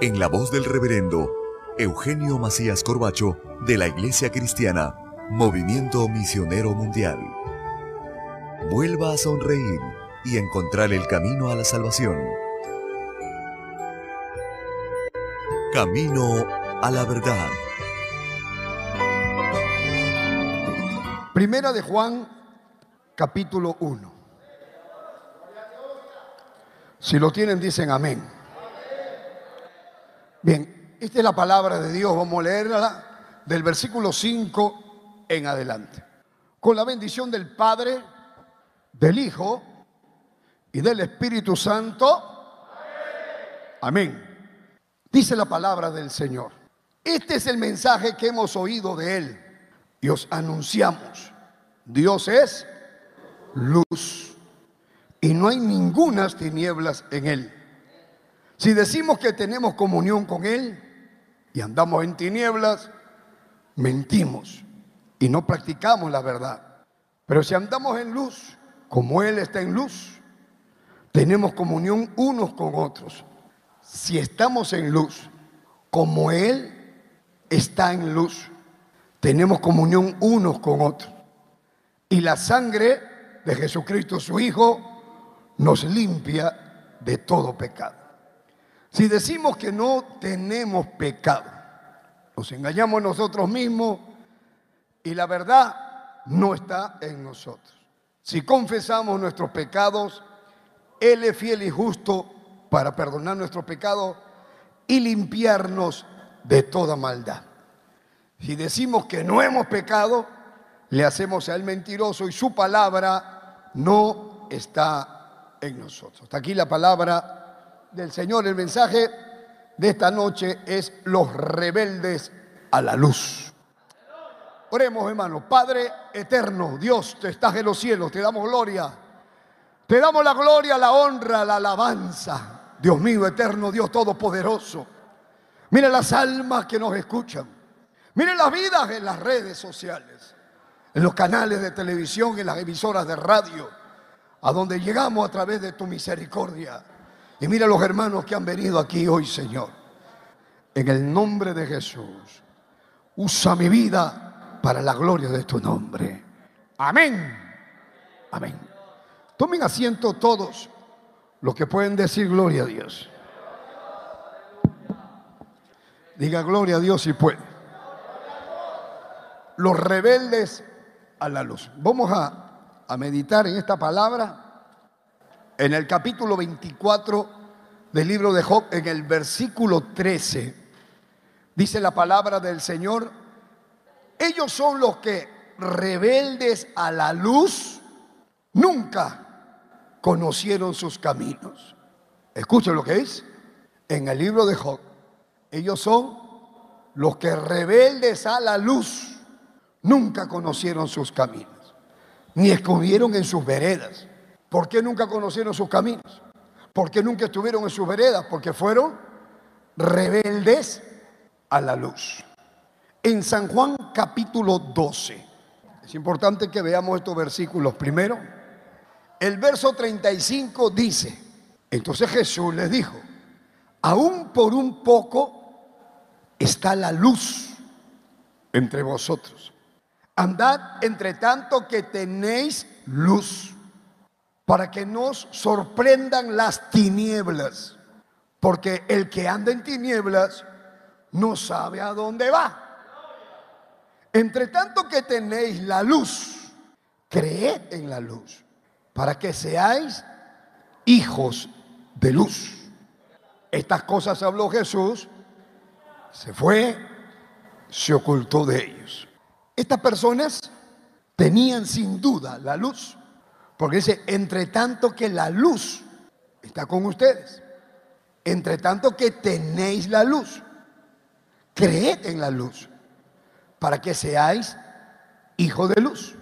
en la voz del reverendo Eugenio Macías Corbacho de la Iglesia Cristiana, Movimiento Misionero Mundial. Vuelva a sonreír y encontrar el camino a la salvación. Camino a la verdad. Primera de Juan, capítulo 1. Si lo tienen, dicen amén. Bien, esta es la palabra de Dios. Vamos a leerla del versículo 5 en adelante. Con la bendición del Padre, del Hijo y del Espíritu Santo. Amén. Dice la palabra del Señor. Este es el mensaje que hemos oído de Él y os anunciamos. Dios es luz y no hay ningunas tinieblas en Él. Si decimos que tenemos comunión con Él y andamos en tinieblas, mentimos y no practicamos la verdad. Pero si andamos en luz, como Él está en luz, tenemos comunión unos con otros. Si estamos en luz, como Él está en luz, tenemos comunión unos con otros. Y la sangre de Jesucristo, su Hijo, nos limpia de todo pecado. Si decimos que no tenemos pecado, nos engañamos nosotros mismos y la verdad no está en nosotros. Si confesamos nuestros pecados, Él es fiel y justo para perdonar nuestros pecados y limpiarnos de toda maldad. Si decimos que no hemos pecado, le hacemos a Él mentiroso y su palabra no está en nosotros. Aquí la palabra del Señor. El mensaje de esta noche es los rebeldes a la luz. Oremos, hermano. Padre eterno, Dios, te estás en los cielos, te damos gloria. Te damos la gloria, la honra, la alabanza. Dios mío, eterno, Dios todopoderoso. Mire las almas que nos escuchan. Mire las vidas en las redes sociales, en los canales de televisión, en las emisoras de radio, a donde llegamos a través de tu misericordia. Y mira los hermanos que han venido aquí hoy, Señor. En el nombre de Jesús, usa mi vida para la gloria de tu nombre. Amén. Amén. Tomen asiento todos los que pueden decir gloria a Dios. Diga gloria a Dios si puede. Los rebeldes a la luz. Vamos a, a meditar en esta palabra en el capítulo 24 del libro de Job, en el versículo 13, dice la palabra del Señor, ellos son los que rebeldes a la luz nunca conocieron sus caminos. Escuchen lo que es en el libro de Job. Ellos son los que rebeldes a la luz nunca conocieron sus caminos, ni estuvieron en sus veredas. ¿Por qué nunca conocieron sus caminos? ¿Por qué nunca estuvieron en sus veredas? Porque fueron rebeldes a la luz. En San Juan capítulo 12, es importante que veamos estos versículos primero. El verso 35 dice, entonces Jesús les dijo, aún por un poco está la luz entre vosotros. Andad entre tanto que tenéis luz para que nos sorprendan las tinieblas, porque el que anda en tinieblas no sabe a dónde va. Entre tanto que tenéis la luz, creed en la luz, para que seáis hijos de luz. Estas cosas habló Jesús, se fue, se ocultó de ellos. Estas personas tenían sin duda la luz porque dice, entre tanto que la luz está con ustedes, entre tanto que tenéis la luz. creed en la luz, para que seáis hijos de luz.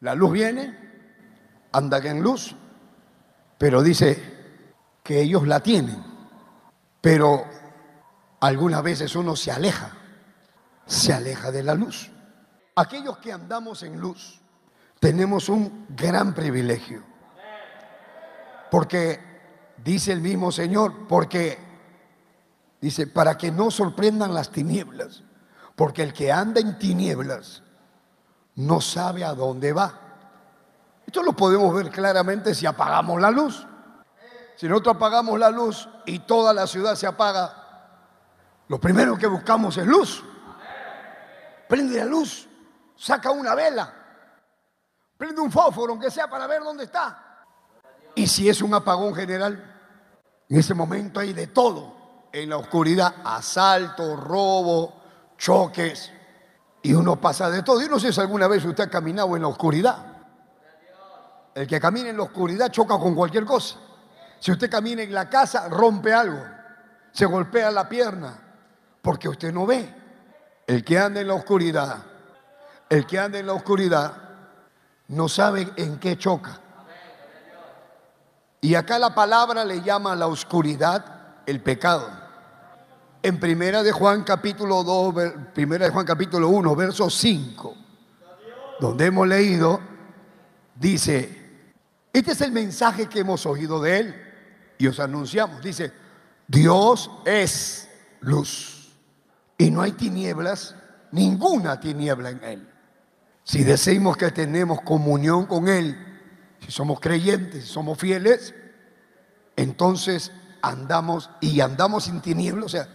La luz viene, andan en luz, pero dice que ellos la tienen, pero algunas veces uno se aleja, se aleja de la luz. Aquellos que andamos en luz tenemos un gran privilegio, porque dice el mismo Señor, porque dice, para que no sorprendan las tinieblas, porque el que anda en tinieblas no sabe a dónde va. Esto lo podemos ver claramente si apagamos la luz. Si nosotros apagamos la luz y toda la ciudad se apaga, lo primero que buscamos es luz. Prende la luz, saca una vela, prende un fósforo, aunque sea para ver dónde está. Y si es un apagón general, en ese momento hay de todo. En la oscuridad, asalto, robo, choques. Y uno pasa de todo. Yo no sé si alguna vez usted ha caminado en la oscuridad. El que camina en la oscuridad choca con cualquier cosa. Si usted camina en la casa, rompe algo, se golpea la pierna, porque usted no ve. El que anda en la oscuridad, el que anda en la oscuridad, no sabe en qué choca. Y acá la palabra le llama a la oscuridad el pecado. En primera de Juan capítulo 2, primera de Juan capítulo 1, verso 5, donde hemos leído, dice, este es el mensaje que hemos oído de él y os anunciamos. Dice, Dios es luz y no hay tinieblas, ninguna tiniebla en Él. Si decimos que tenemos comunión con Él, si somos creyentes, si somos fieles, entonces andamos y andamos sin tinieblas. O sea,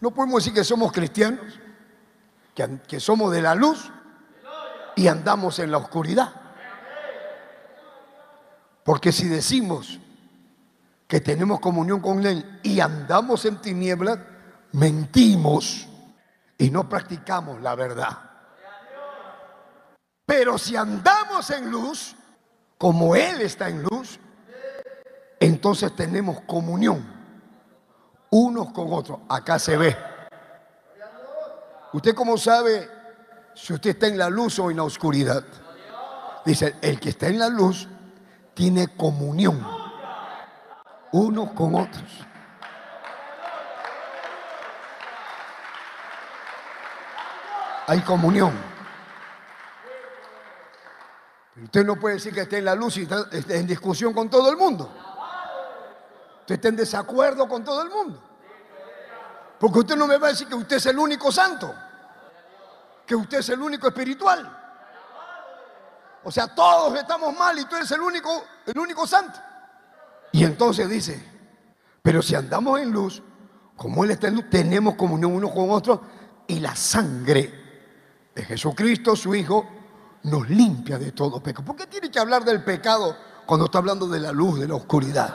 no podemos decir que somos cristianos, que, que somos de la luz y andamos en la oscuridad. Porque si decimos que tenemos comunión con Él y andamos en tinieblas, mentimos y no practicamos la verdad. Pero si andamos en luz, como Él está en luz, entonces tenemos comunión unos con otros. Acá se ve. ¿Usted cómo sabe si usted está en la luz o en la oscuridad? Dice, el que está en la luz tiene comunión unos con otros. Hay comunión. Usted no puede decir que esté en la luz y está en discusión con todo el mundo. Usted está en desacuerdo con todo el mundo. Porque usted no me va a decir que usted es el único santo. Que usted es el único espiritual. O sea, todos estamos mal y tú eres el único, el único santo. Y entonces dice, pero si andamos en luz, como Él está en luz, tenemos comunión uno con otro y la sangre de Jesucristo, su Hijo, nos limpia de todo pecado. ¿Por qué tiene que hablar del pecado cuando está hablando de la luz, de la oscuridad?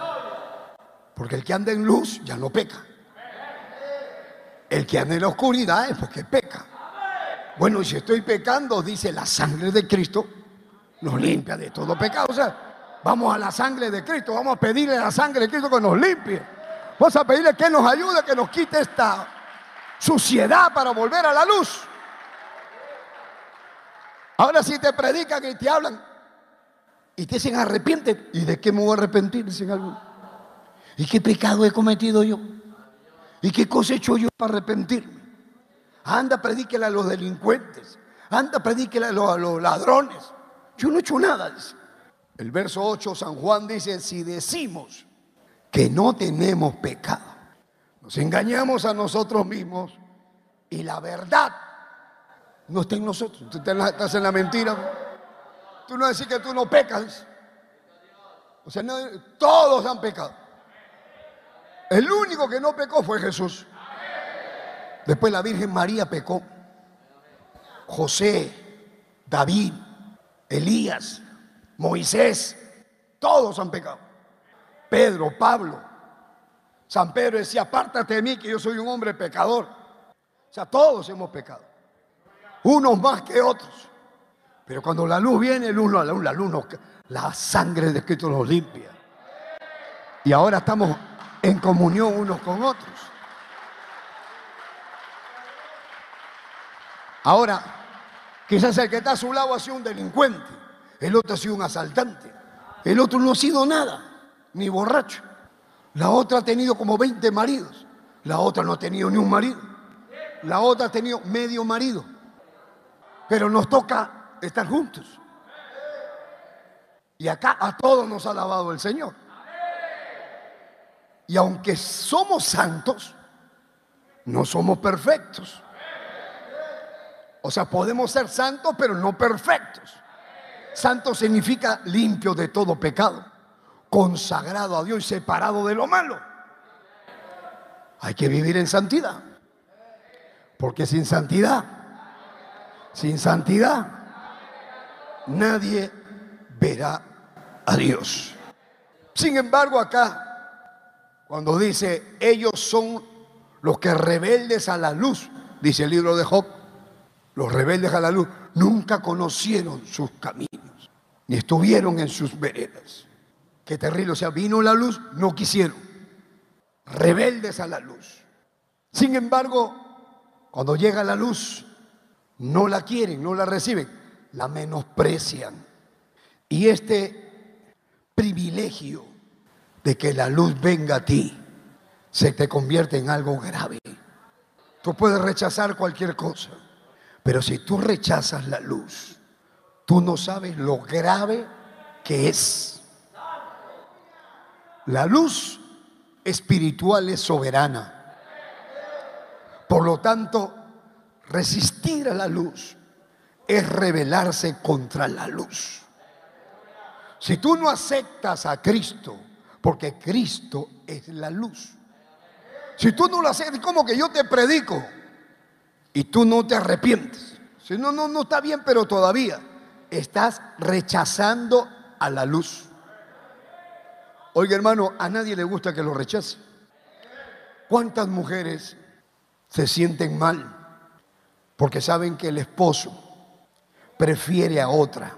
Porque el que anda en luz ya no peca. El que anda en la oscuridad es porque peca. Bueno, si estoy pecando, dice la sangre de Cristo, nos limpia de todo pecado. O sea, Vamos a la sangre de Cristo, vamos a pedirle a la sangre de Cristo que nos limpie. Vamos a pedirle que nos ayude, que nos quite esta suciedad para volver a la luz. Ahora si te predican y te hablan y te dicen arrepiente, ¿y de qué me voy a arrepentir? Dicen algunos. ¿Y qué pecado he cometido yo? ¿Y qué cosa he hecho yo para arrepentirme? Anda, predíquele a los delincuentes. Anda, predíquele a los, a los ladrones. Yo no he hecho nada. Dice. El verso 8, San Juan dice, si decimos que no tenemos pecado, nos engañamos a nosotros mismos y la verdad no está en nosotros. Tú estás en la mentira. Tú no decís que tú no pecas. O sea, todos han pecado. El único que no pecó fue Jesús. Después la Virgen María pecó. José, David, Elías, Moisés, todos han pecado. Pedro, Pablo, San Pedro decía, apártate de mí que yo soy un hombre pecador. O sea, todos hemos pecado. Unos más que otros. Pero cuando la luz viene, luz, la luz, la la sangre de Cristo nos limpia. Y ahora estamos en comunión unos con otros. Ahora, quizás el que está a su lado ha sido un delincuente, el otro ha sido un asaltante, el otro no ha sido nada, ni borracho. La otra ha tenido como 20 maridos, la otra no ha tenido ni un marido, la otra ha tenido medio marido. Pero nos toca estar juntos. Y acá a todos nos ha alabado el Señor. Y aunque somos santos, no somos perfectos. O sea, podemos ser santos, pero no perfectos. Santo significa limpio de todo pecado, consagrado a Dios y separado de lo malo. Hay que vivir en santidad. Porque sin santidad, sin santidad, nadie verá a Dios. Sin embargo, acá, cuando dice, ellos son los que rebeldes a la luz, dice el libro de Job, los rebeldes a la luz nunca conocieron sus caminos, ni estuvieron en sus veredas. Qué terrible, o sea, vino la luz, no quisieron. Rebeldes a la luz. Sin embargo, cuando llega la luz, no la quieren, no la reciben, la menosprecian. Y este privilegio de que la luz venga a ti se te convierte en algo grave. Tú puedes rechazar cualquier cosa, pero si tú rechazas la luz, tú no sabes lo grave que es. La luz espiritual es soberana. Por lo tanto, resistir a la luz es rebelarse contra la luz. Si tú no aceptas a Cristo, porque Cristo es la luz. Si tú no lo aceptas, es como que yo te predico y tú no te arrepientes. Si no, no, no está bien, pero todavía estás rechazando a la luz. Oiga, hermano, a nadie le gusta que lo rechace. ¿Cuántas mujeres se sienten mal porque saben que el esposo prefiere a otra?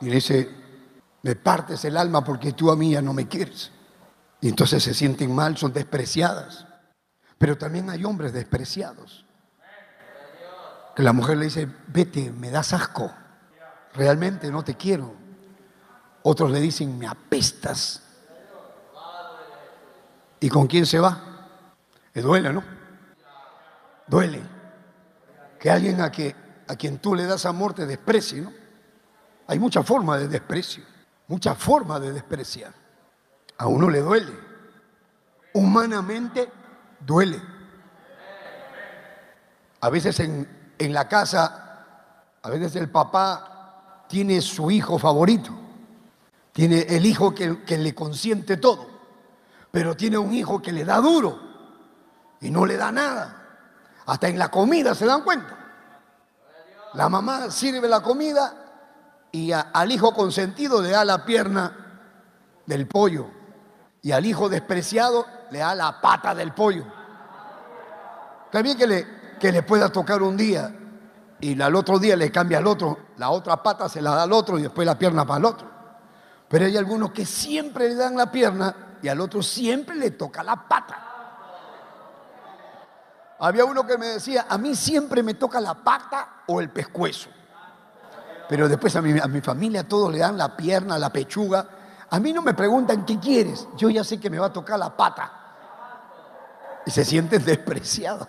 Y dice, me partes el alma porque tú a mí ya no me quieres. Y entonces se sienten mal, son despreciadas. Pero también hay hombres despreciados. Que la mujer le dice, vete, me das asco. Realmente no te quiero. Otros le dicen, me apestas. ¿Y con quién se va? Le duele, ¿no? Duele. Que alguien a, que, a quien tú le das amor te desprecie, ¿no? Hay muchas formas de desprecio, muchas formas de despreciar. A uno le duele. Humanamente duele. A veces en, en la casa, a veces el papá tiene su hijo favorito, tiene el hijo que, que le consiente todo, pero tiene un hijo que le da duro y no le da nada. Hasta en la comida se dan cuenta. La mamá sirve la comida y al hijo consentido le da la pierna del pollo y al hijo despreciado le da la pata del pollo. También que le, que le pueda tocar un día y al otro día le cambia al otro, la otra pata se la da al otro y después la pierna para el otro. Pero hay algunos que siempre le dan la pierna y al otro siempre le toca la pata. Había uno que me decía, a mí siempre me toca la pata o el pescuezo. Pero después a mi, a mi familia todos le dan la pierna, la pechuga. A mí no me preguntan qué quieres. Yo ya sé que me va a tocar la pata. Y se sienten despreciados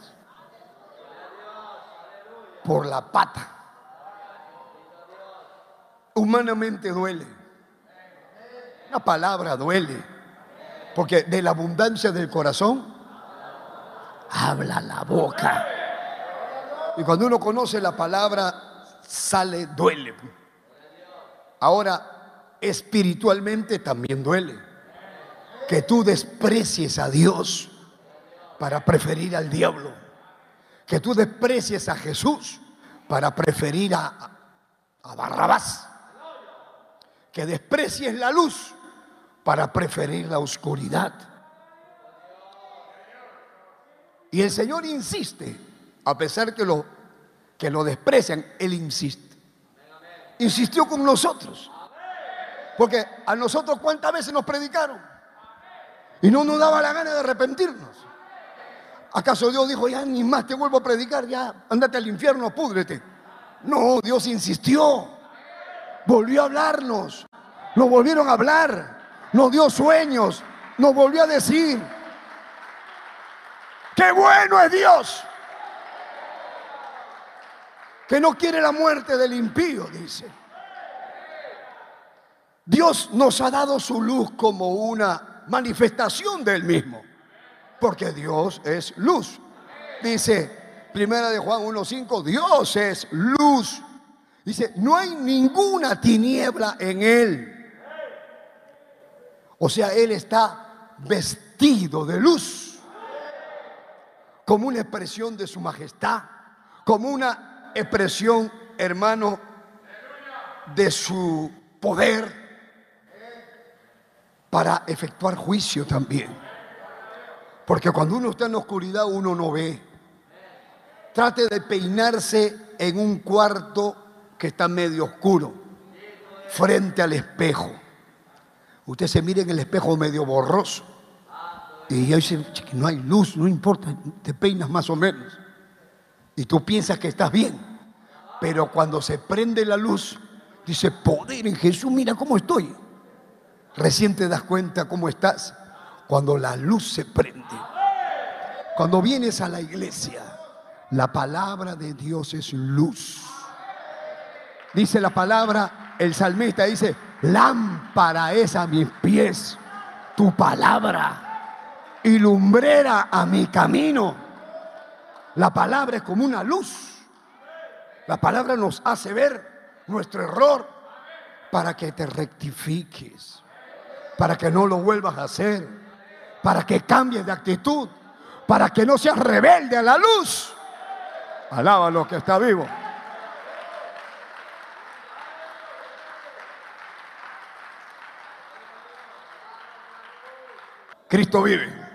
por la pata. Humanamente duele. Una palabra duele. Porque de la abundancia del corazón habla la boca. Y cuando uno conoce la palabra, sale, duele. Ahora, espiritualmente también duele. Que tú desprecies a Dios para preferir al diablo. Que tú desprecies a Jesús para preferir a, a Barrabás. Que desprecies la luz para preferir la oscuridad. Y el Señor insiste, a pesar que lo, que lo desprecian, Él insiste. Insistió con nosotros. Porque a nosotros cuántas veces nos predicaron. Y no nos daba la gana de arrepentirnos. ¿Acaso Dios dijo, ya ni más te vuelvo a predicar, ya andate al infierno, púdrete? No, Dios insistió, volvió a hablarnos, nos volvieron a hablar, nos dio sueños, nos volvió a decir, qué bueno es Dios, que no quiere la muerte del impío, dice. Dios nos ha dado su luz como una manifestación del mismo, porque Dios es luz. Dice Primera de Juan 1:5, Dios es luz. Dice, no hay ninguna tiniebla en él. O sea, él está vestido de luz, como una expresión de su majestad, como una expresión, hermano, de su poder para efectuar juicio también. Porque cuando uno está en la oscuridad uno no ve. Trate de peinarse en un cuarto que está medio oscuro, frente al espejo. Usted se mire en el espejo medio borroso. Y yo dice, no hay luz, no importa, te peinas más o menos. Y tú piensas que estás bien. Pero cuando se prende la luz, dice, poder en Jesús, mira cómo estoy. Recién te das cuenta cómo estás cuando la luz se prende. Cuando vienes a la iglesia, la palabra de Dios es luz. Dice la palabra, el salmista dice, lámpara es a mis pies tu palabra y lumbrera a mi camino. La palabra es como una luz. La palabra nos hace ver nuestro error para que te rectifiques para que no lo vuelvas a hacer, para que cambies de actitud, para que no seas rebelde a la luz. Alaba lo que está vivo. Cristo vive.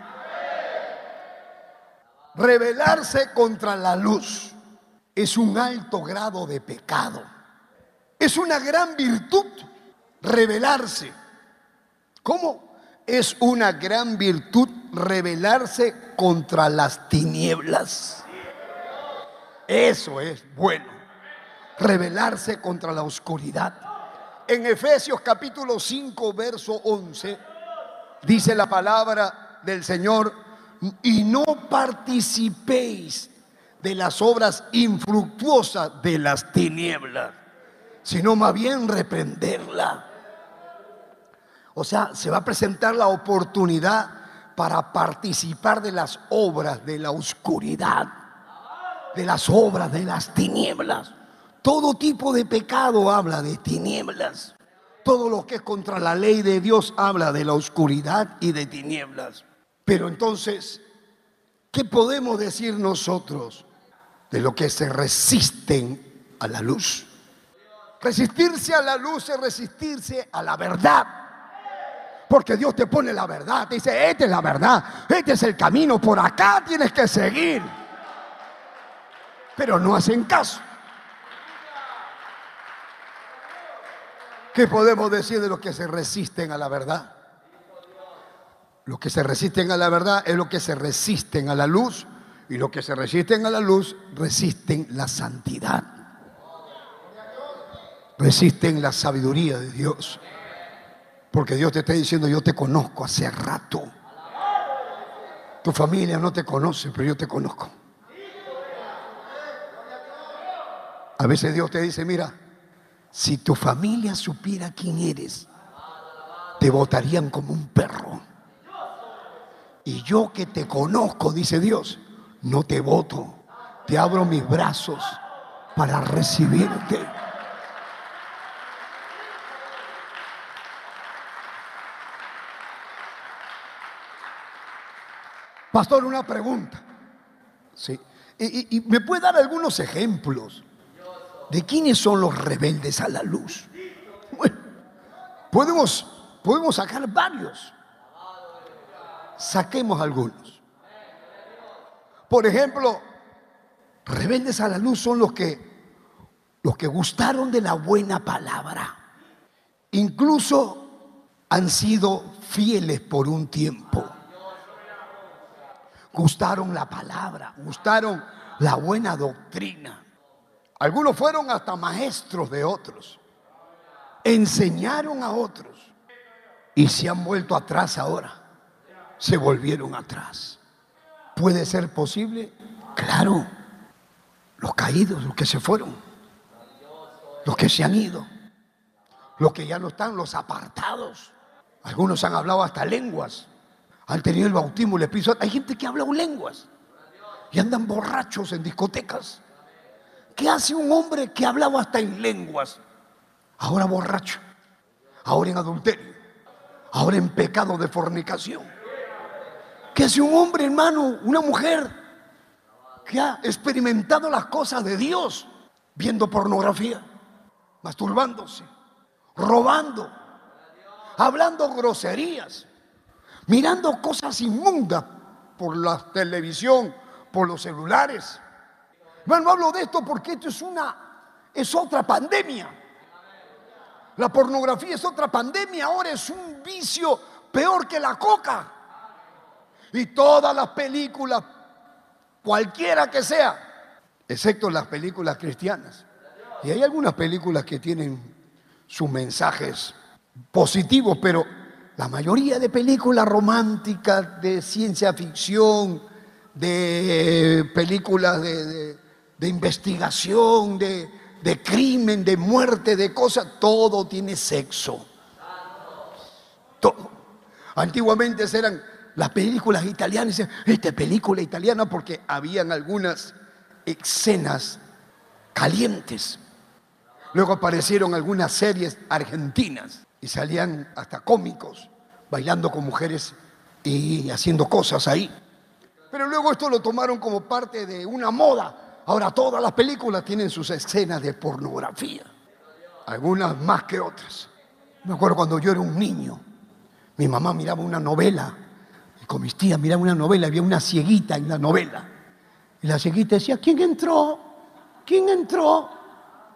Rebelarse contra la luz es un alto grado de pecado. Es una gran virtud rebelarse. ¿Cómo es una gran virtud rebelarse contra las tinieblas? Eso es bueno. Rebelarse contra la oscuridad. En Efesios capítulo 5, verso 11, dice la palabra del Señor, y no participéis de las obras infructuosas de las tinieblas, sino más bien reprenderla. O sea, se va a presentar la oportunidad para participar de las obras de la oscuridad, de las obras de las tinieblas. Todo tipo de pecado habla de tinieblas. Todo lo que es contra la ley de Dios habla de la oscuridad y de tinieblas. Pero entonces, ¿qué podemos decir nosotros de lo que se resisten a la luz? Resistirse a la luz es resistirse a la verdad. Porque Dios te pone la verdad. Te dice, esta es la verdad. Este es el camino. Por acá tienes que seguir. Pero no hacen caso. ¿Qué podemos decir de los que se resisten a la verdad? Los que se resisten a la verdad es los que se resisten a la luz y los que se resisten a la luz resisten la santidad. Resisten la sabiduría de Dios. Porque Dios te está diciendo, yo te conozco hace rato. Tu familia no te conoce, pero yo te conozco. A veces Dios te dice, mira, si tu familia supiera quién eres, te votarían como un perro. Y yo que te conozco, dice Dios, no te voto. Te abro mis brazos para recibirte. Pastor, una pregunta. Sí. Y, me puede dar algunos ejemplos de quiénes son los rebeldes a la luz. Podemos, podemos sacar varios. Saquemos algunos. Por ejemplo, rebeldes a la luz son los que los que gustaron de la buena palabra. Incluso han sido fieles por un tiempo gustaron la palabra, gustaron la buena doctrina. Algunos fueron hasta maestros de otros, enseñaron a otros y se han vuelto atrás ahora. Se volvieron atrás. ¿Puede ser posible? Claro. Los caídos, los que se fueron, los que se han ido, los que ya no están, los apartados. Algunos han hablado hasta lenguas, han tenido el bautismo, el Espíritu Hay gente que habla lenguas y andan borrachos en discotecas. ¿Qué hace un hombre que hablaba hasta en lenguas? Ahora borracho, ahora en adulterio, ahora en pecado de fornicación. ¿Qué hace un hombre, hermano, una mujer que ha experimentado las cosas de Dios viendo pornografía, masturbándose, robando, hablando groserías, mirando cosas inmundas por la televisión, por los celulares. Bueno, hablo de esto porque esto es una, es otra pandemia. La pornografía es otra pandemia, ahora es un vicio peor que la coca. Y todas las películas, cualquiera que sea, excepto las películas cristianas. Y hay algunas películas que tienen sus mensajes positivos, pero la mayoría de películas románticas, de ciencia ficción, de películas de, investigación, de, de crimen, de muerte, de cosas, todo tiene sexo. Todo. Antiguamente eran las películas italianas, esta película italiana porque habían algunas escenas calientes. Luego aparecieron algunas series argentinas y salían hasta cómicos bailando con mujeres y haciendo cosas ahí. Pero luego esto lo tomaron como parte de una moda. Ahora todas las películas tienen sus escenas de pornografía, algunas más que otras. Me acuerdo cuando yo era un niño, mi mamá miraba una novela con mis tías miraba una novela, había una cieguita en la novela. Y la cieguita decía, ¿quién entró? ¿Quién entró?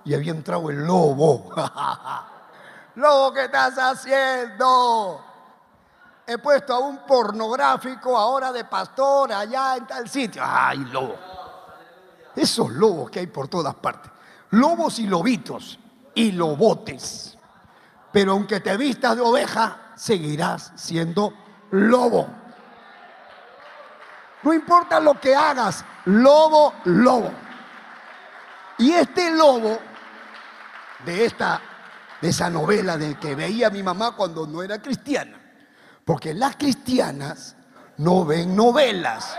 Y había entrado el lobo. Lobo, ¿qué estás haciendo? He puesto a un pornográfico ahora de pastor allá en tal sitio. ¡Ay, lobo! Esos lobos que hay por todas partes. Lobos y lobitos y lobotes. Pero aunque te vistas de oveja, seguirás siendo lobo. No importa lo que hagas, lobo, lobo. Y este lobo de esta de esa novela de que veía mi mamá cuando no era cristiana, porque las cristianas no ven novelas.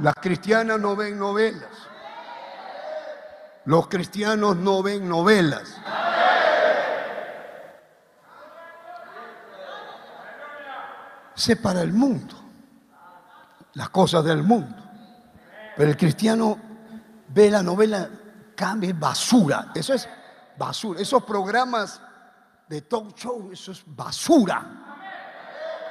Las cristianas no ven novelas. Los cristianos no ven novelas. Sé para el mundo, las cosas del mundo. Pero el cristiano ve la novela, cambia basura. Eso es basura. Esos programas de talk show, eso es basura.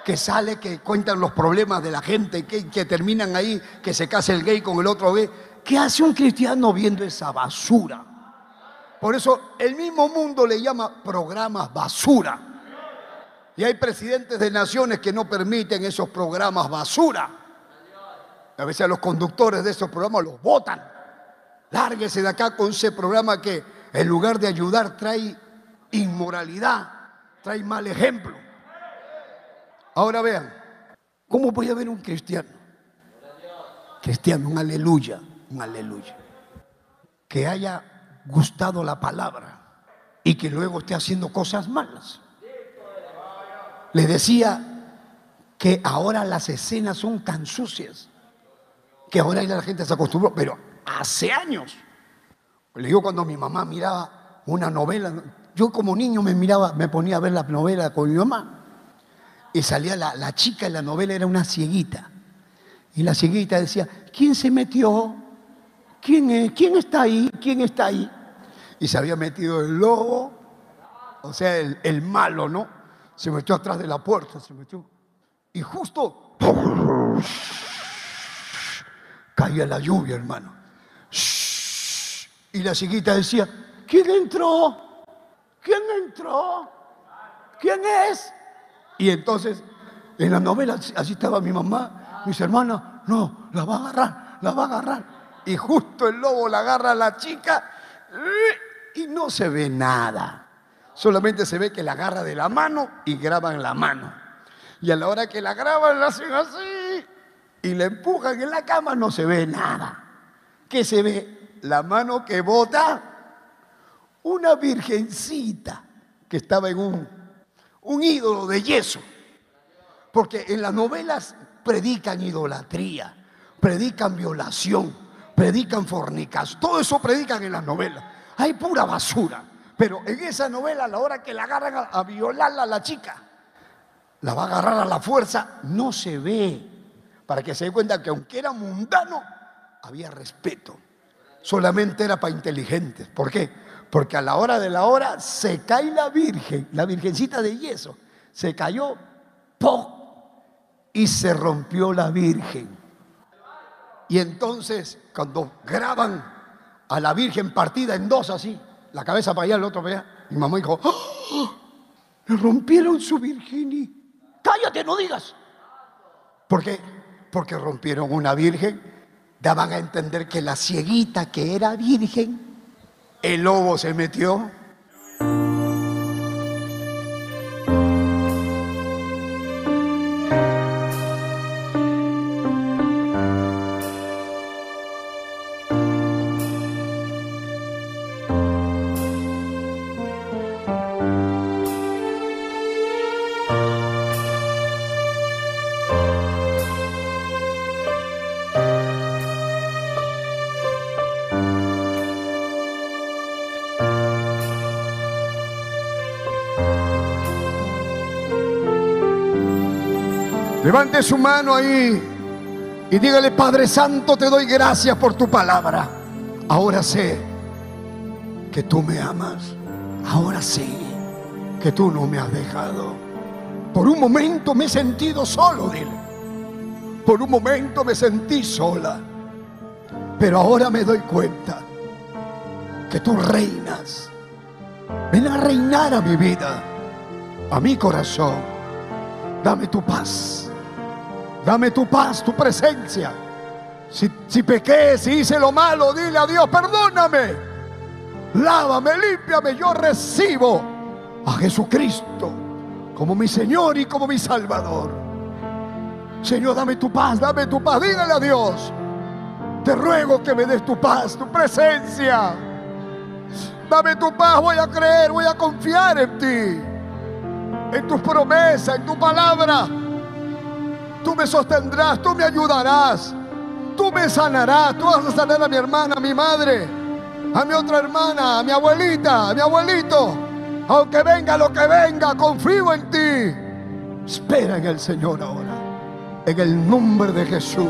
Que sale, que cuentan los problemas de la gente, que, que terminan ahí, que se casa el gay con el otro gay. ¿Qué hace un cristiano viendo esa basura? Por eso el mismo mundo le llama programas basura. Y hay presidentes de naciones que no permiten esos programas basura. A veces a los conductores de esos programas los votan. Lárguese de acá con ese programa que en lugar de ayudar trae inmoralidad, trae mal ejemplo. Ahora vean, ¿cómo puede haber un cristiano? Cristiano, un aleluya, un aleluya. Que haya gustado la palabra y que luego esté haciendo cosas malas. Le decía que ahora las escenas son tan sucias que ahora la gente se acostumbró, pero hace años. Le digo cuando mi mamá miraba una novela, yo como niño me miraba, me ponía a ver la novela con mi mamá. Y salía la, chica en la novela, era una cieguita. Y la cieguita decía, ¿quién se metió? ¿Quién, es? ¿Quién está ahí? ¿Quién está ahí? Y se había metido el lobo, o sea, el, el malo, ¿no? Se metió atrás de la puerta, se metió. Y justo caía la lluvia, hermano. Y la chiquita decía, ¿quién entró? ¿Quién entró? ¿Quién es? Y entonces, en la novela, así estaba mi mamá, mis hermanas, no, la va a agarrar, la va a agarrar. Y justo el lobo la agarra a la chica y no se ve nada. Solamente se ve que la agarra de la mano y graban la mano. Y a la hora que la graban, la hacen así y la empujan en la cama, no se ve nada. ¿Qué se ve? La mano que bota una virgencita que estaba en un, un ídolo de yeso. Porque en las novelas predican idolatría, predican violación, predican fornicas, todo eso predican en las novelas. Hay pura basura. Pero en esa novela, a la hora que la agarran a, violarla a la chica, la va a agarrar a la fuerza, no se ve. Para que se dé cuenta que aunque era mundano, había respeto. Solamente era para inteligentes. ¿Por qué? Porque a la hora de la hora se cae la Virgen, la Virgencita de yeso. Se cayó, ¡poc! Y se rompió la Virgen. Y entonces, cuando graban a la Virgen partida en dos así, la cabeza para allá, el otro para allá, mi mamá dijo, ¡Oh! le rompieron su Virgen. Cállate, no digas. ¿Por qué? Porque rompieron una Virgen. Daban a entender que la cieguita que era Virgen, el lobo se metió. Levante su mano ahí y dígale, Padre Santo, te doy gracias por tu palabra. Ahora sé que tú me amas. Ahora sé que tú no me has dejado. Por un momento me he sentido solo, dile. Por un momento me sentí sola. Pero ahora me doy cuenta que tú reinas. Ven a reinar a mi vida, a mi corazón. Dame tu paz. Dame tu paz, tu presencia. Si, pequé, si hice lo malo, dile a Dios, perdóname. Lávame, límpiame. Yo recibo a Jesucristo como mi Señor y como mi Salvador. Señor, dame tu paz, dame tu paz. Dígale a Dios. Te ruego que me des tu paz, tu presencia. Dame tu paz, voy a creer, voy a confiar en ti, en tus promesas, en tu palabra. Tú me sostendrás, tú me ayudarás, tú me sanarás, tú vas a sanar a mi hermana, a mi madre, a mi otra hermana, a mi abuelita, a mi abuelito. Aunque venga lo que venga, confío en ti. Espera en el Señor ahora, en el nombre de Jesús.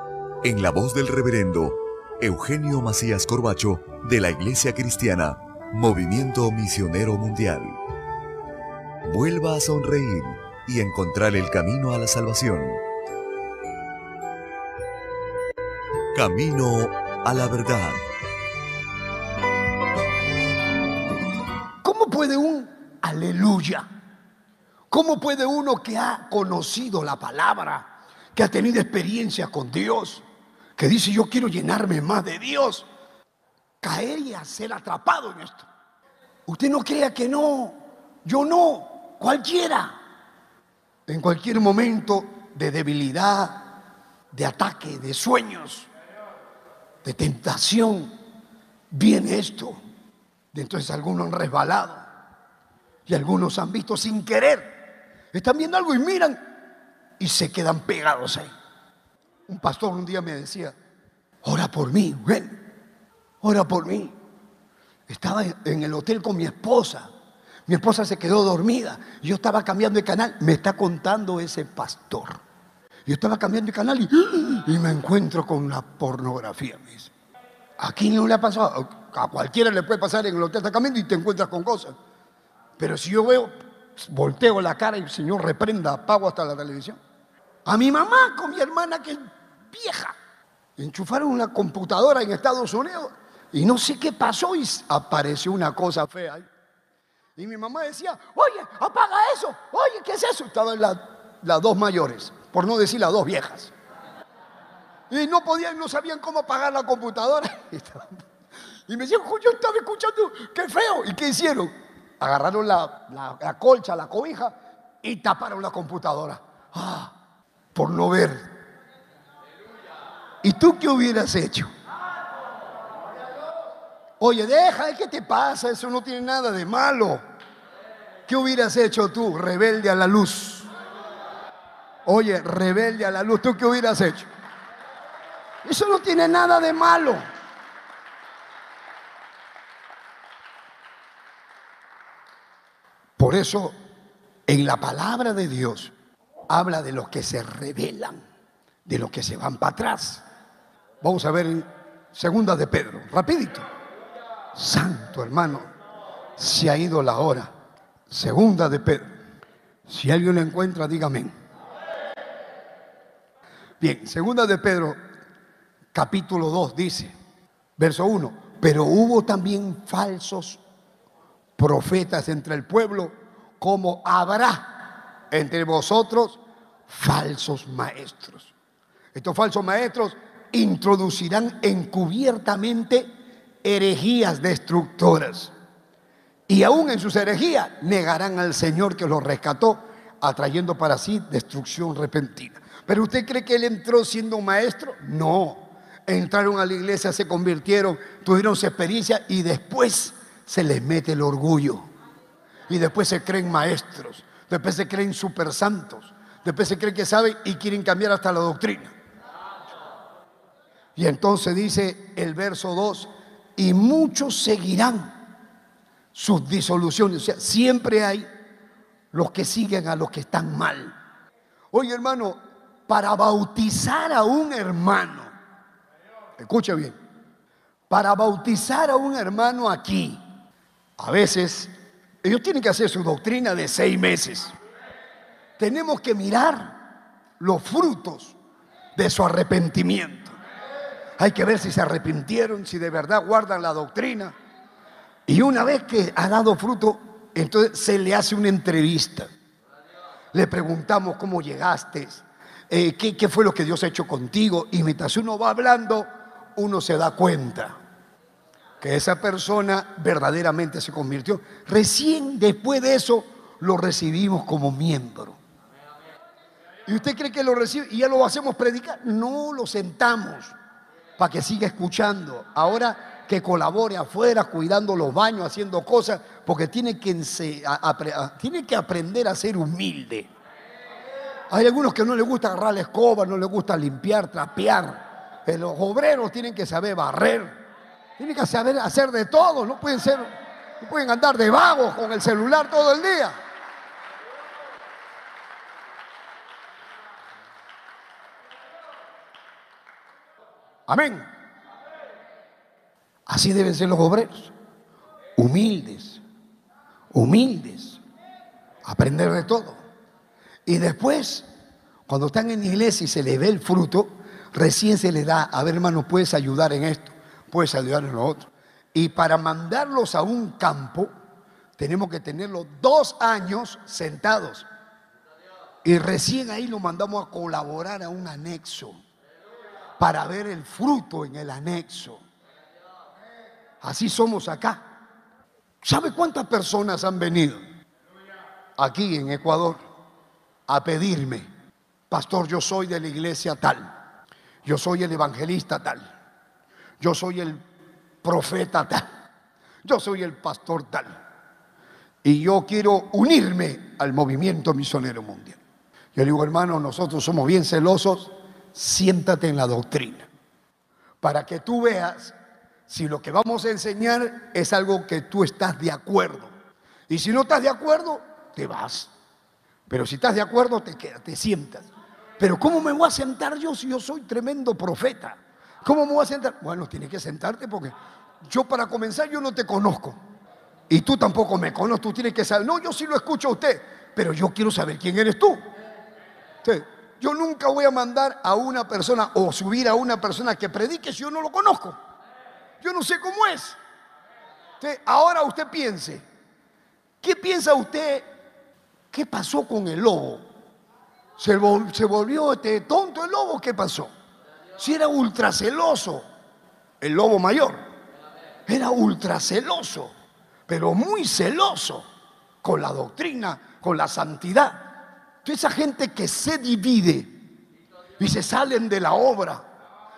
en la voz del reverendo Eugenio Macías Corbacho de la Iglesia Cristiana, Movimiento Misionero Mundial. Vuelva a sonreír y encontrar el camino a la salvación. Camino a la verdad. ¿Cómo puede un aleluya? ¿Cómo puede uno que ha conocido la palabra, que ha tenido experiencia con Dios, que dice yo quiero llenarme más de Dios, caer y ser atrapado en esto. Usted no crea que no, yo no, cualquiera. En cualquier momento de debilidad, de ataque, de sueños, de tentación, viene esto. Entonces algunos han resbalado y algunos han visto sin querer. Están viendo algo y miran y se quedan pegados ahí. Un pastor un día me decía, ora por mí, ven, ora por mí. Estaba en el hotel con mi esposa. Mi esposa se quedó dormida. Yo estaba cambiando de canal. Me está contando ese pastor. Yo estaba cambiando de canal y, me encuentro con la pornografía. Dice. ¿A quién no le ha pasado? A cualquiera le puede pasar en el hotel está cambiando y te encuentras con cosas. Pero si yo veo, volteo la cara y el Señor reprenda, apago hasta la televisión. A mi mamá con mi hermana que vieja. Enchufaron una computadora en Estados Unidos y no sé qué pasó y apareció una cosa fea. Y mi mamá decía, oye, apaga eso, oye, ¿qué es eso? Estaban las dos mayores, por no decir las dos viejas. Y no podían, no sabían cómo apagar la computadora. Y me decían, yo estaba escuchando, qué feo. ¿Y qué hicieron? Agarraron la, la colcha, la cobija y taparon la computadora. Ah, por no ver ¿Y tú qué hubieras hecho? Oye, deja, ¿qué te pasa? Eso no tiene nada de malo. ¿Qué hubieras hecho tú, rebelde a la luz? Oye, rebelde a la luz, ¿tú qué hubieras hecho? Eso no tiene nada de malo. Por eso, en la palabra de Dios, habla de los que se rebelan, de los que se van para atrás. Vamos a ver en segunda de Pedro, rapidito. Santo hermano, se ha ido la hora. Segunda de Pedro. Si alguien lo encuentra, dígame. Bien, segunda de Pedro, capítulo 2 dice, verso 1, pero hubo también falsos profetas entre el pueblo, como habrá entre vosotros falsos maestros. Estos falsos maestros introducirán encubiertamente herejías destructoras. Y aún en sus herejías negarán al Señor que los rescató, atrayendo para sí destrucción repentina. ¿Pero usted cree que él entró siendo un maestro? No. Entraron a la iglesia, se convirtieron, tuvieron su experiencia y después se les mete el orgullo. Y después se creen maestros, después se creen super santos, después se creen que saben y quieren cambiar hasta la doctrina. Y entonces dice el verso 2, y muchos seguirán sus disoluciones. O sea, siempre hay los que siguen a los que están mal. Oye, hermano, para bautizar a un hermano, escucha bien, para bautizar a un hermano aquí, a veces ellos tienen que hacer su doctrina de seis meses. Tenemos que mirar los frutos de su arrepentimiento. Hay que ver si se arrepintieron, si de verdad guardan la doctrina. Y una vez que ha dado fruto, entonces se le hace una entrevista. Le preguntamos cómo llegaste, eh, ¿qué, qué, fue lo que Dios ha hecho contigo. Y mientras uno va hablando, uno se da cuenta que esa persona verdaderamente se convirtió. Recién después de eso lo recibimos como miembro. ¿Y usted cree que lo recibe y ya lo hacemos predicar? No, lo sentamos para que siga escuchando. Ahora que colabore afuera, cuidando los baños, haciendo cosas, porque tiene que, tiene que aprender a ser humilde. Hay algunos que no les gusta agarrar la escoba, no les gusta limpiar, trapear. Pero los obreros tienen que saber barrer, tienen que saber hacer de todo, no pueden ser, no pueden andar de vagos con el celular todo el día. Amén. Así deben ser los obreros. Humildes, humildes, aprender de todo. Y después, cuando están en la iglesia y se les ve el fruto, recién se les da, a ver hermano, puedes ayudar en esto, puedes ayudar en lo otro. Y para mandarlos a un campo, tenemos que tenerlos dos años sentados. Y recién ahí lo mandamos a colaborar a un anexo para ver el fruto en el anexo. Así somos acá. ¿Sabe cuántas personas han venido aquí en Ecuador a pedirme, pastor, yo soy de la iglesia tal, yo soy el evangelista tal, yo soy el profeta tal, yo soy el pastor tal, y yo quiero unirme al movimiento misionero mundial? Yo digo, hermano, nosotros somos bien celosos, siéntate en la doctrina, para que tú veas si lo que vamos a enseñar es algo que tú estás de acuerdo. Y si no estás de acuerdo, te vas. Pero si estás de acuerdo, te quedas, te sientas. Pero ¿cómo me voy a sentar yo si yo soy tremendo profeta? ¿Cómo me voy a sentar? Bueno, tienes que sentarte porque yo para comenzar yo no te conozco. Y tú tampoco me conoces, tú tienes que saber. No, yo sí lo escucho a usted, pero yo quiero saber quién eres tú. Yo nunca voy a mandar a una persona o subir a una persona que predique si yo no lo conozco. Yo no sé cómo es. ahora usted piense, ¿qué piensa usted? ¿Qué pasó con el lobo? ¿Se, volvió este tonto el lobo? ¿Qué pasó? Si era ultraceloso, el lobo mayor, era ultraceloso, pero muy celoso con la doctrina, con la santidad. Esa gente que se divide y se salen de la obra,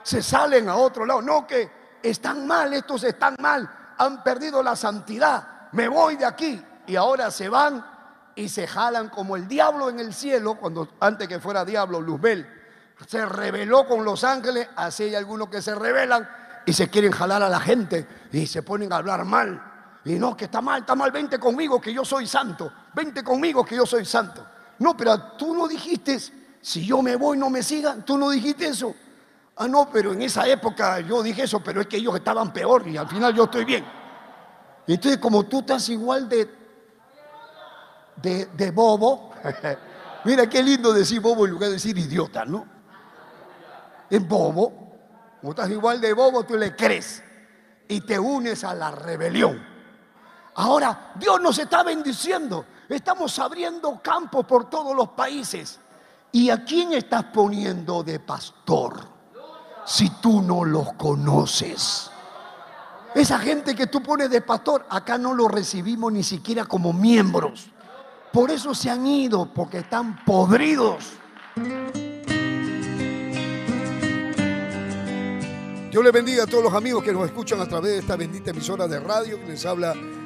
se salen a otro lado, no que están mal, estos están mal, han perdido la santidad, me voy de aquí. Y ahora se van y se jalan como el diablo en el cielo, cuando antes que fuera diablo, Luzbel, se rebeló con los ángeles, así hay algunos que se rebelan y se quieren jalar a la gente y se ponen a hablar mal. Y no, que está mal, está mal, vente conmigo que yo soy santo, vente conmigo que yo soy santo. No, pero tú no dijiste, si yo me voy no me sigan, tú no dijiste eso. Ah, no, pero en esa época yo dije eso, pero es que ellos estaban peor y al final yo estoy bien. Entonces, como tú estás igual de, de, bobo, mira qué lindo decir bobo en lugar de decir idiota, ¿no? Es bobo. Como estás igual de bobo, tú le crees y te unes a la rebelión. Ahora, Dios nos está bendiciendo. Estamos abriendo campos por todos los países. ¿Y a quién estás poniendo de pastor? si tú no los conoces. Esa gente que tú pones de pastor, acá no lo recibimos ni siquiera como miembros. Por eso se han ido, porque están podridos. Dios le bendiga a todos los amigos que nos escuchan a través de esta bendita emisora de radio. Les habla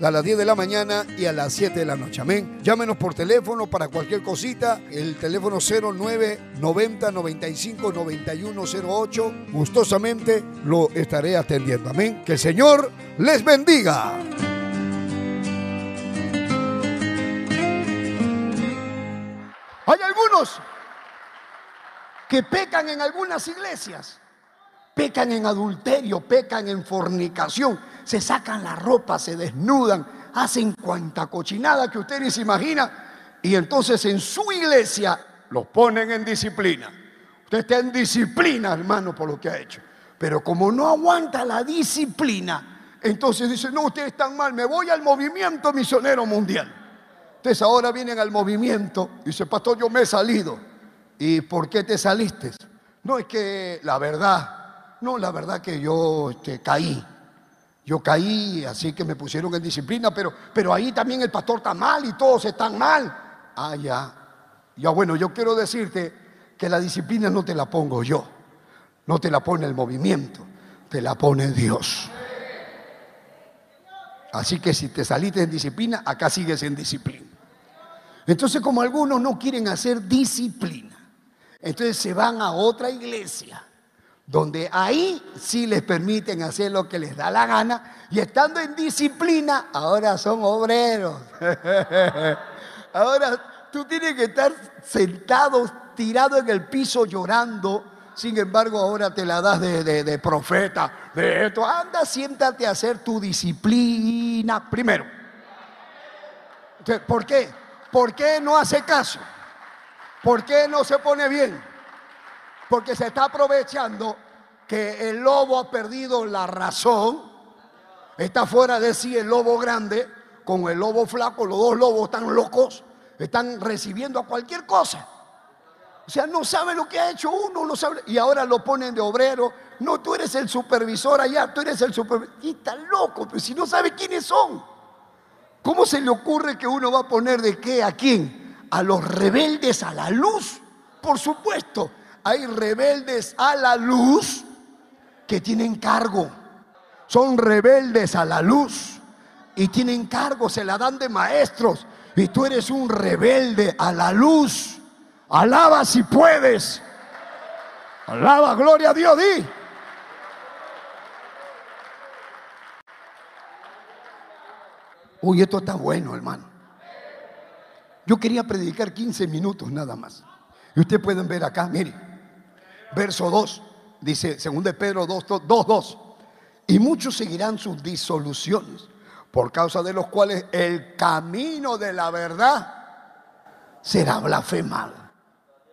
a las 10 de la mañana y a las 7 de la noche. Amén. Llámenos por teléfono para cualquier cosita. El teléfono 0990 95 9108. Gustosamente lo estaré atendiendo. Amén. Que el Señor les bendiga. Hay algunos que pecan en algunas iglesias. Pecan en adulterio, pecan en fornicación se sacan la ropa, se desnudan, hacen cuanta cochinada que usted ni se imagina. Y entonces en su iglesia los ponen en disciplina. Usted está en disciplina, hermano, por lo que ha hecho. Pero como no aguanta la disciplina, entonces dice, no, ustedes están mal, me voy al movimiento misionero mundial. Entonces ahora vienen al movimiento, dice, pastor, yo me he salido. ¿Y por qué te saliste? No es que la verdad, no, la verdad que yo este, caí. Yo caí, así que me pusieron en disciplina, pero, pero ahí también el pastor está mal y todos están mal. Ah, ya. Ya bueno, yo quiero decirte que la disciplina no te la pongo yo, no te la pone el movimiento, te la pone Dios. Así que si te saliste en disciplina, acá sigues en disciplina. Entonces, como algunos no quieren hacer disciplina, entonces se van a otra iglesia donde ahí sí les permiten hacer lo que les da la gana y estando en disciplina, ahora son obreros. ahora tú tienes que estar sentado, tirado en el piso llorando. Sin embargo, ahora te la das de, profeta, de esto. Anda, siéntate a hacer tu disciplina primero. ¿Por qué? ¿Por qué no hace caso? ¿Por qué no se pone bien? Porque se está aprovechando que el lobo ha perdido la razón, está fuera de sí el lobo grande con el lobo flaco, los dos lobos están locos, están recibiendo a cualquier cosa. O sea, no sabe lo que ha hecho uno, no sabe, y ahora lo ponen de obrero. No, tú eres el supervisor allá, tú eres el supervisor. Y está loco, pero si no sabe quiénes son. ¿Cómo se le ocurre que uno va a poner de qué a quién? A los rebeldes a la luz. Por supuesto, hay rebeldes a la luz que tienen cargo. Son rebeldes a la luz y tienen cargo, se la dan de maestros. Y tú eres un rebelde a la luz. Alaba si puedes. Alaba, gloria a Dios, di. Uy, esto está bueno, hermano. Yo quería predicar 15 minutos nada más. Y ustedes pueden ver acá, mire verso 2, dice 2 de Pedro 2, 2, 2, y muchos seguirán sus disoluciones, por causa de los cuales el camino de la verdad será blasfemado,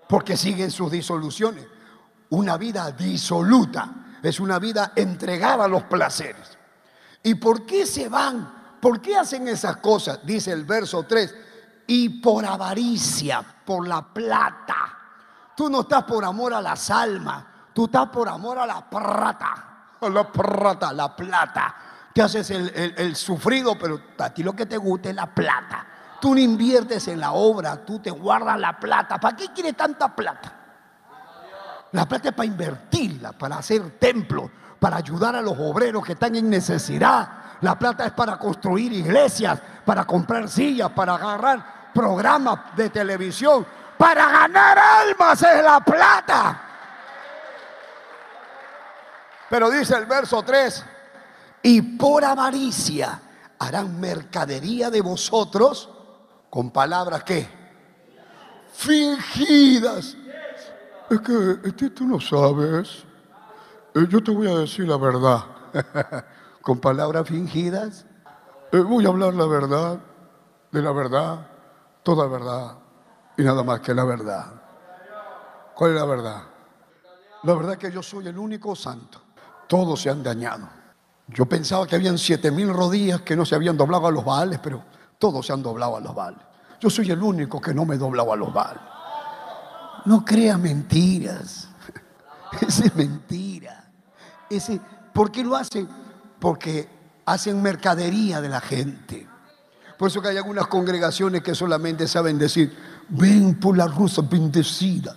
porque siguen sus disoluciones. Una vida disoluta es una vida entregada a los placeres. ¿Y por qué se van? ¿Por qué hacen esas cosas? Dice el verso 3, y por avaricia, por la plata Tú no estás por amor a las almas, tú estás por amor a la plata. La plata, la plata. Te haces el, sufrido, pero a ti lo que te gusta es la plata. Tú no inviertes en la obra, tú te guardas la plata. ¿Para qué quieres tanta plata? La plata es para invertirla, para hacer templos, para ayudar a los obreros que están en necesidad. La plata es para construir iglesias, para comprar sillas, para agarrar programas de televisión, para ganar almas es la plata. Pero dice el verso 3, y por avaricia harán mercadería de vosotros con palabras que fingidas. Es que tú no sabes. Eh, yo te voy a decir la verdad. con palabras fingidas. Eh, voy a hablar la verdad, de la verdad, toda verdad y nada más que la verdad. ¿Cuál es la verdad? La verdad es que yo soy el único santo. Todos se han dañado. Yo pensaba que habían siete mil rodillas que no se habían doblado a los baales, pero todos se han doblado a los baales. Yo soy el único que no me he doblado a los baales. No crea mentiras. Esa es mentira. Ese, ¿Por qué lo hace? Porque hacen mercadería de la gente. Por eso que hay algunas congregaciones que solamente saben decir, ven por la rosa bendecida,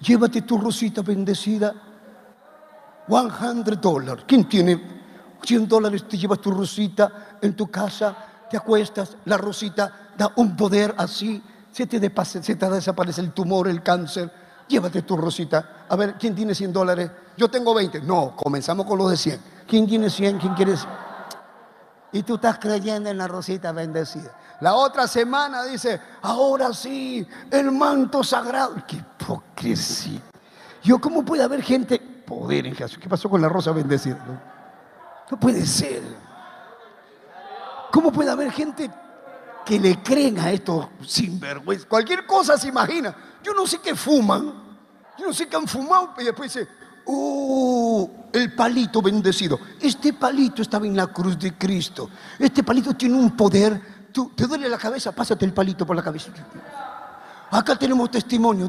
llévate tu rosita bendecida, 100 dólares. ¿Quién tiene 100 dólares? Te llevas tu rosita en tu casa, te acuestas, la rosita da un poder así, se te, desaparece el tumor, el cáncer. Llévate tu rosita. A ver, ¿quién tiene 100 dólares? Yo tengo 20. No, comenzamos con los de 100. ¿Quién tiene 100? ¿Quién quiere 100? Y tú estás creyendo en la rosita bendecida. La otra semana dice, ahora sí, el manto sagrado. ¡Qué hipocresía! Yo, ¿cómo puede haber gente, poder en Jesús? ¿Qué pasó con la rosa bendecida? No, puede ser. ¿Cómo puede haber gente que le creen a estos sinvergüenza? Cualquier cosa se imagina. Yo no sé qué fuman. Yo no sé qué han fumado y después dice, Uh, el palito bendecido. Este palito estaba en la cruz de Cristo. Este palito tiene un poder. Tú, ¿Te duele la cabeza? Pásate el palito por la cabeza. Acá tenemos testimonio.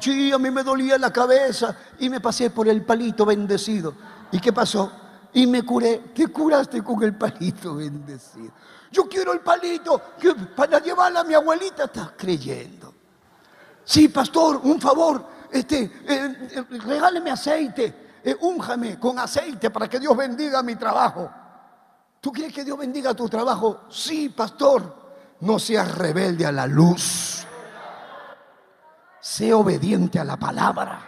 Sí, a mí me dolía la cabeza y me pasé por el palito bendecido. ¿Y qué pasó? Y me curé. ¿Qué curaste con el palito bendecido? Yo quiero el palito para llevarla a mi abuelita. Estás creyendo. Sí, pastor, un favor este, eh, eh, regáleme aceite, eh, únjame con aceite para que Dios bendiga mi trabajo. ¿Tú quieres que Dios bendiga tu trabajo? Sí, pastor. No seas rebelde a la luz. Sé obediente a la palabra.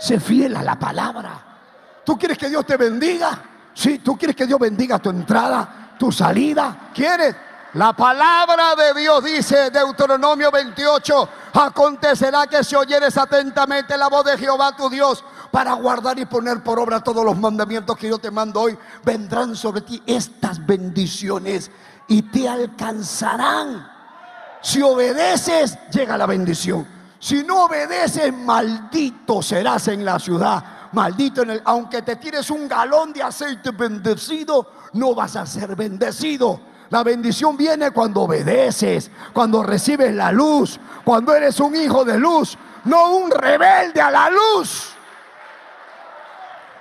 Sé fiel a la palabra. ¿Tú quieres que Dios te bendiga? Sí, tú quieres que Dios bendiga tu entrada, tu salida. ¿Quieres? La palabra de Dios dice, Deuteronomio 28, acontecerá que si oyeres atentamente la voz de Jehová tu Dios para guardar y poner por obra todos los mandamientos que yo te mando hoy, vendrán sobre ti estas bendiciones y te alcanzarán. Si obedeces, llega la bendición. Si no obedeces, maldito serás en la ciudad. Maldito en el, aunque te tires un galón de aceite bendecido, no vas a ser bendecido la bendición viene cuando obedeces, cuando recibes la luz, cuando eres un hijo de luz, no un rebelde a la luz.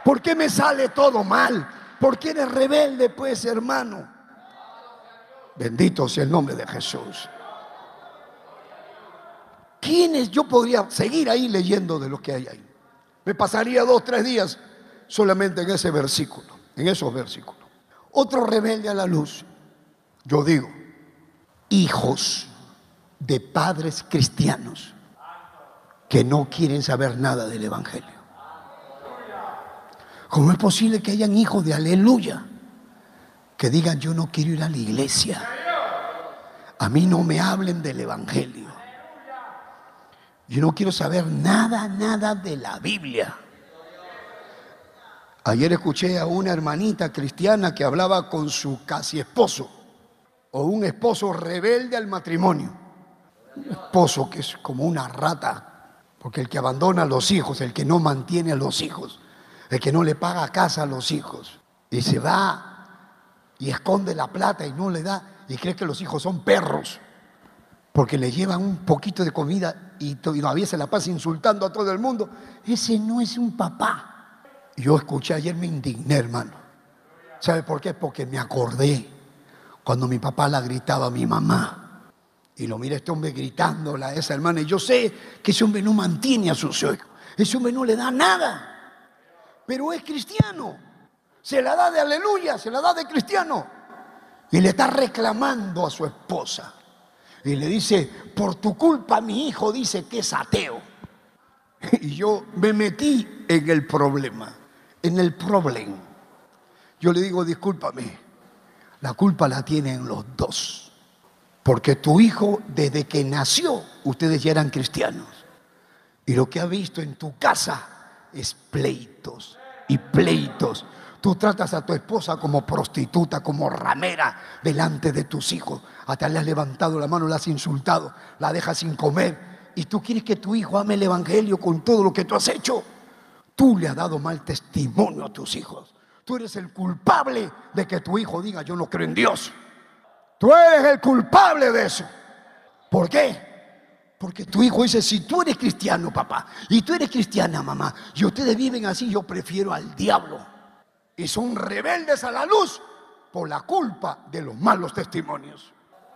¿Por qué me sale todo mal? ¿Por qué eres rebelde, pues, hermano? Bendito sea el nombre de Jesús. ¿Quiénes yo podría seguir ahí leyendo de lo que hay ahí? Me pasaría dos, tres días solamente en ese versículo, en esos versículos. Otro rebelde a la luz. Yo digo, hijos de padres cristianos que no quieren saber nada del Evangelio. ¿Cómo es posible que hayan hijos de aleluya que digan yo no quiero ir a la iglesia? A mí no me hablen del Evangelio. Yo no quiero saber nada, nada de la Biblia. Ayer escuché a una hermanita cristiana que hablaba con su casi esposo o un esposo rebelde al matrimonio. Un esposo que es como una rata, porque el que abandona a los hijos, el que no mantiene a los hijos, el que no le paga casa a los hijos, y se va y esconde la plata y no le da, y cree que los hijos son perros, porque le llevan un poquito de comida y todavía se la pasa insultando a todo el mundo. Ese no es un papá. Yo escuché ayer, me indigné, hermano. ¿Sabe por qué? Porque me acordé cuando mi papá la gritaba a mi mamá. Y lo mira este hombre gritándola a esa hermana. Y yo sé que ese hombre no mantiene a sus hijos. Ese hombre no le da nada. Pero es cristiano. Se la da de aleluya, se la da de cristiano. Y le está reclamando a su esposa. Y le dice, por tu culpa mi hijo dice que es ateo. Y yo me metí en el problema, en el problema. Yo le digo, discúlpame, la culpa la tienen los dos. Porque tu hijo, desde que nació, ustedes ya eran cristianos. Y lo que ha visto en tu casa es pleitos y pleitos. Tú tratas a tu esposa como prostituta, como ramera delante de tus hijos. Hasta le has levantado la mano, la has insultado, la dejas sin comer. Y tú quieres que tu hijo ame el Evangelio con todo lo que tú has hecho. Tú le has dado mal testimonio a tus hijos. Tú eres el culpable de que tu hijo diga yo no creo en Dios. Tú eres el culpable de eso. ¿Por qué? Porque tu hijo dice, si tú eres cristiano, papá, y tú eres cristiana, mamá, y ustedes viven así, yo prefiero al diablo. Y son rebeldes a la luz por la culpa de los malos testimonios.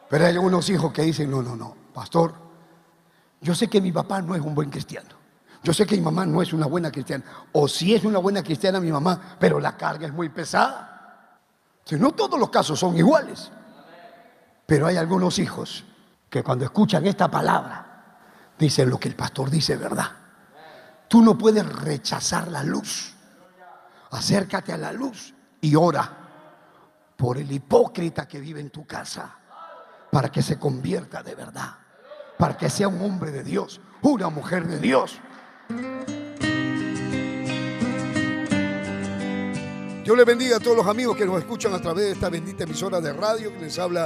Pero hay algunos hijos que dicen, no, no, no, pastor, yo sé que mi papá no es un buen cristiano. Yo sé que mi mamá no es una buena cristiana. O si es una buena cristiana mi mamá, pero la carga es muy pesada. Si no todos los casos son iguales. Pero hay algunos hijos que cuando escuchan esta palabra, dicen lo que el pastor dice, ¿verdad? Tú no puedes rechazar la luz. Acércate a la luz y ora por el hipócrita que vive en tu casa para que se convierta de verdad, para que sea un hombre de Dios, una mujer de Dios. Dios le bendiga a todos los amigos que nos escuchan a través de esta bendita emisora de radio que les habla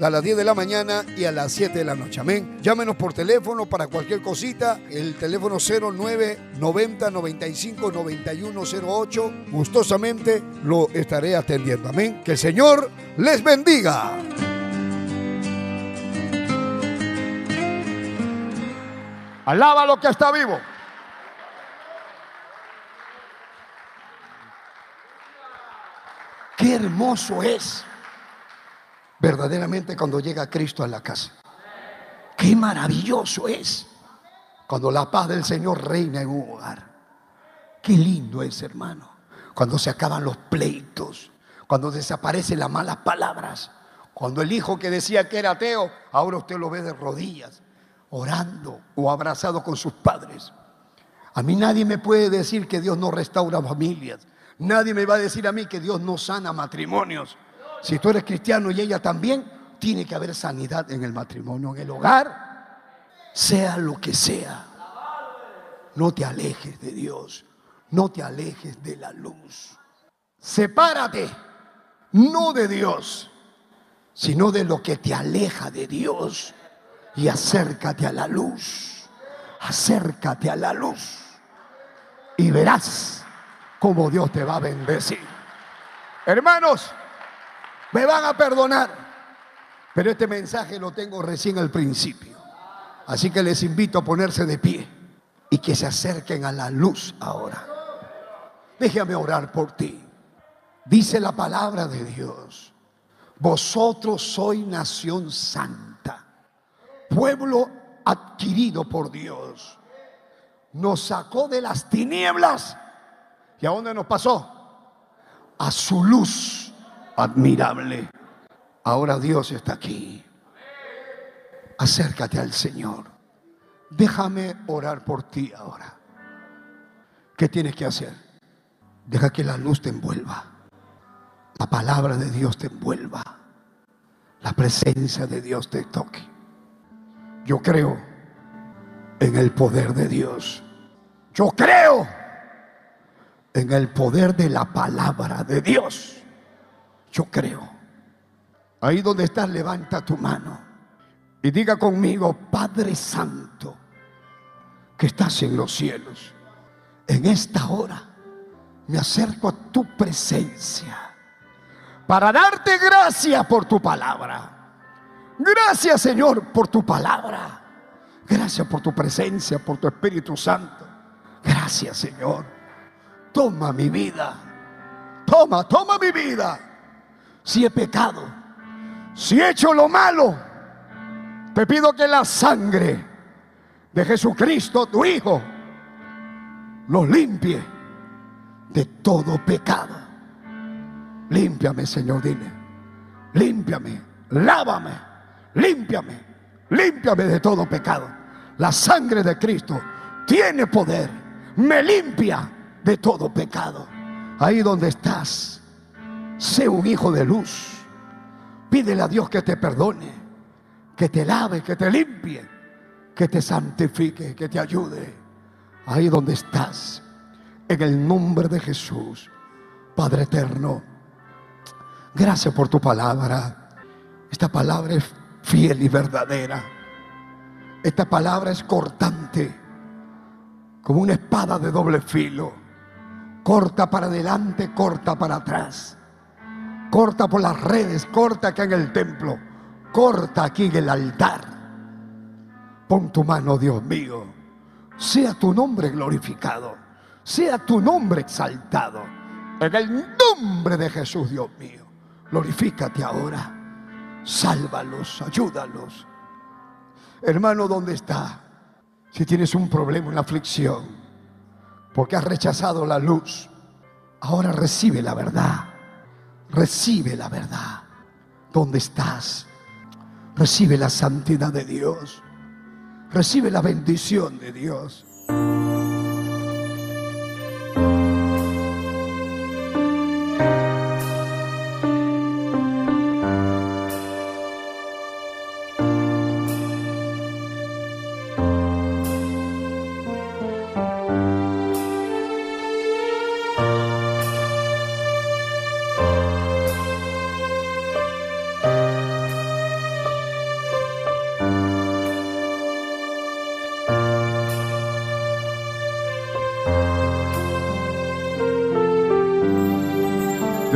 a las 10 de la mañana y a las 7 de la noche. Amén. Llámenos por teléfono para cualquier cosita. El teléfono 09 90 95 9108. Gustosamente lo estaré atendiendo. Amén. Que el Señor les bendiga. Alaba lo que está vivo. Qué hermoso es verdaderamente cuando llega Cristo a la casa. Qué maravilloso es cuando la paz del Señor reina en un hogar. Qué lindo es, hermano, cuando se acaban los pleitos, cuando desaparecen las malas palabras, cuando el hijo que decía que era ateo, ahora usted lo ve de rodillas, orando o abrazado con sus padres. A mí nadie me puede decir que Dios no restaura familias. Nadie me va a decir a mí que Dios no sana matrimonios. Si tú eres cristiano y ella también, tiene que haber sanidad en el matrimonio, en el hogar, sea lo que sea. No te alejes de Dios, no te alejes de la luz. Sepárate, no de Dios, sino de lo que te aleja de Dios y acércate a la luz. Acércate a la luz y verás cómo Dios te va a bendecir. Hermanos, me van a perdonar. Pero este mensaje lo tengo recién al principio. Así que les invito a ponerse de pie y que se acerquen a la luz ahora. Déjame orar por ti. Dice la palabra de Dios. Vosotros sois nación santa, pueblo adquirido por Dios. Nos sacó de las tinieblas. ¿Y a dónde nos pasó? A su luz admirable. Ahora Dios está aquí. Acércate al Señor. Déjame orar por ti ahora. ¿Qué tienes que hacer? Deja que la luz te envuelva. La palabra de Dios te envuelva. La presencia de Dios te toque. Yo creo en el poder de Dios. Yo creo en el poder de la palabra de Dios. Yo creo. Ahí donde estás, levanta tu mano y diga conmigo, Padre Santo, que estás en los cielos. En esta hora me acerco a tu presencia para darte gracias por tu palabra. Gracias Señor por tu palabra. Gracias por tu presencia, por tu Espíritu Santo. Gracias Señor. Toma mi vida. Toma, toma mi vida si he pecado, si he hecho lo malo, te pido que la sangre de Jesucristo, tu Hijo, los limpie de todo pecado. Límpiame, Señor, dile. Límpiame, lávame, límpiame, límpiame de todo pecado. La sangre de Cristo tiene poder, me limpia de todo pecado. Ahí donde estás Sé un hijo de luz. Pídele a Dios que te perdone, que te lave, que te limpie, que te santifique, que te ayude. Ahí donde estás, en el nombre de Jesús, Padre eterno. Gracias por tu palabra. Esta palabra es fiel y verdadera. Esta palabra es cortante, como una espada de doble filo Corta para adelante, corta para atrás. Corta por las redes, corta acá en el templo, corta aquí en el altar. Pon tu mano, Dios mío. Sea tu nombre glorificado, sea tu nombre exaltado. En el nombre de Jesús, Dios mío, glorifícate ahora. Sálvalos, ayúdalos. Hermano, ¿dónde está? Si tienes un problema, una aflicción, porque has rechazado la luz, ahora recibe la verdad. Recibe la verdad. ¿Dónde estás? Recibe la santidad de Dios. Recibe la bendición de Dios.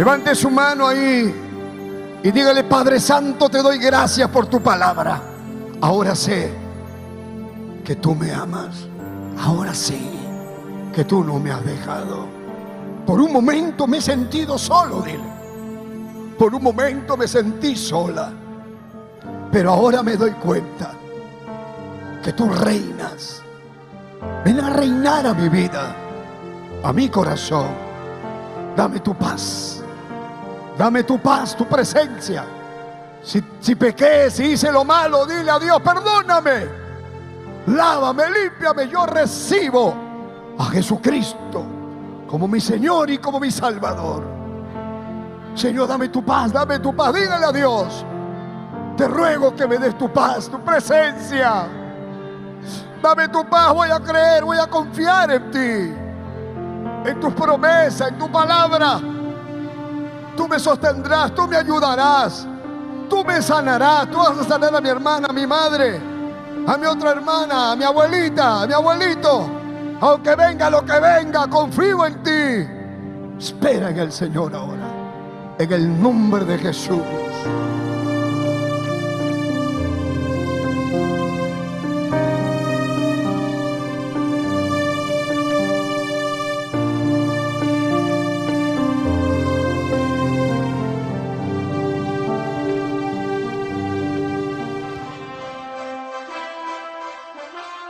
Levante su mano ahí y dígale, Padre Santo, te doy gracias por tu palabra. Ahora sé que tú me amas. Ahora sí que tú no me has dejado. Por un momento me he sentido solo, dile. Por un momento me sentí sola. Pero ahora me doy cuenta que tú reinas. Ven a reinar a mi vida, a mi corazón. Dame tu paz. Dame tu paz, tu presencia. Si, pequé, si hice lo malo, dile a Dios, perdóname. Lávame, límpiame. Yo recibo a Jesucristo como mi Señor y como mi Salvador. Señor, dame tu paz, dame tu paz. Dígale a Dios. Te ruego que me des tu paz, tu presencia. Dame tu paz, voy a creer, voy a confiar en ti. En tus promesas, en tu palabra. Tú me sostendrás, tú me ayudarás, tú me sanarás, tú vas a sanar a mi hermana, a mi madre, a mi otra hermana, a mi abuelita, a mi abuelito. Aunque venga lo que venga, confío en ti. Espera en el Señor ahora, en el nombre de Jesús.